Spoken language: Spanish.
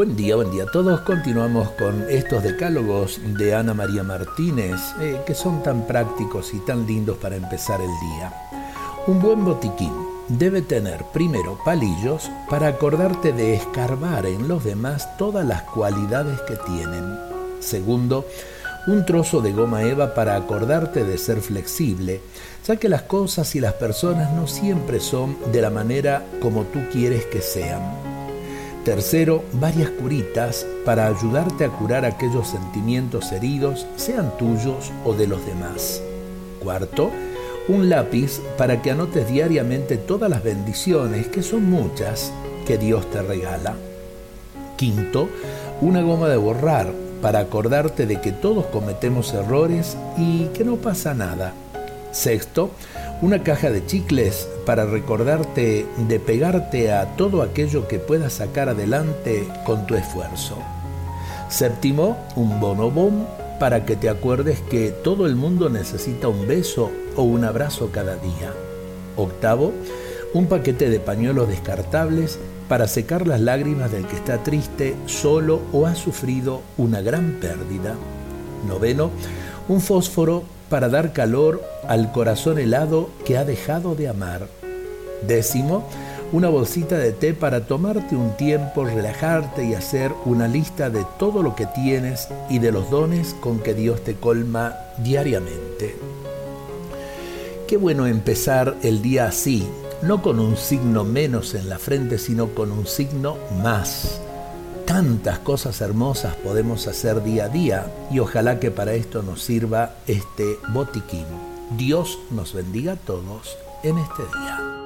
Buen día, buen día a todos. Continuamos con estos decálogos de Ana María Martínez, eh, que son tan prácticos y tan lindos para empezar el día. Un buen botiquín debe tener primero palillos para acordarte de escarbar en los demás todas las cualidades que tienen. Segundo, un trozo de goma eva para acordarte de ser flexible, ya que las cosas y las personas no siempre son de la manera como tú quieres que sean. Tercero, varias curitas para ayudarte a curar aquellos sentimientos heridos, sean tuyos o de los demás. Cuarto, un lápiz para que anotes diariamente todas las bendiciones, que son muchas, que Dios te regala. Quinto, una goma de borrar para acordarte de que todos cometemos errores y que no pasa nada. Sexto, una caja de chicles para recordarte de pegarte a todo aquello que puedas sacar adelante con tu esfuerzo. Séptimo, un bonobón para que te acuerdes que todo el mundo necesita un beso o un abrazo cada día. Octavo, un paquete de pañuelos descartables para secar las lágrimas del que está triste, solo o ha sufrido una gran pérdida. Noveno, un fósforo para dar calor al corazón helado que ha dejado de amar. Décimo, una bolsita de té para tomarte un tiempo, relajarte y hacer una lista de todo lo que tienes y de los dones con que Dios te colma diariamente. Qué bueno empezar el día así, no con un signo menos en la frente, sino con un signo más. Tantas cosas hermosas podemos hacer día a día y ojalá que para esto nos sirva este botiquín. Dios nos bendiga a todos en este día.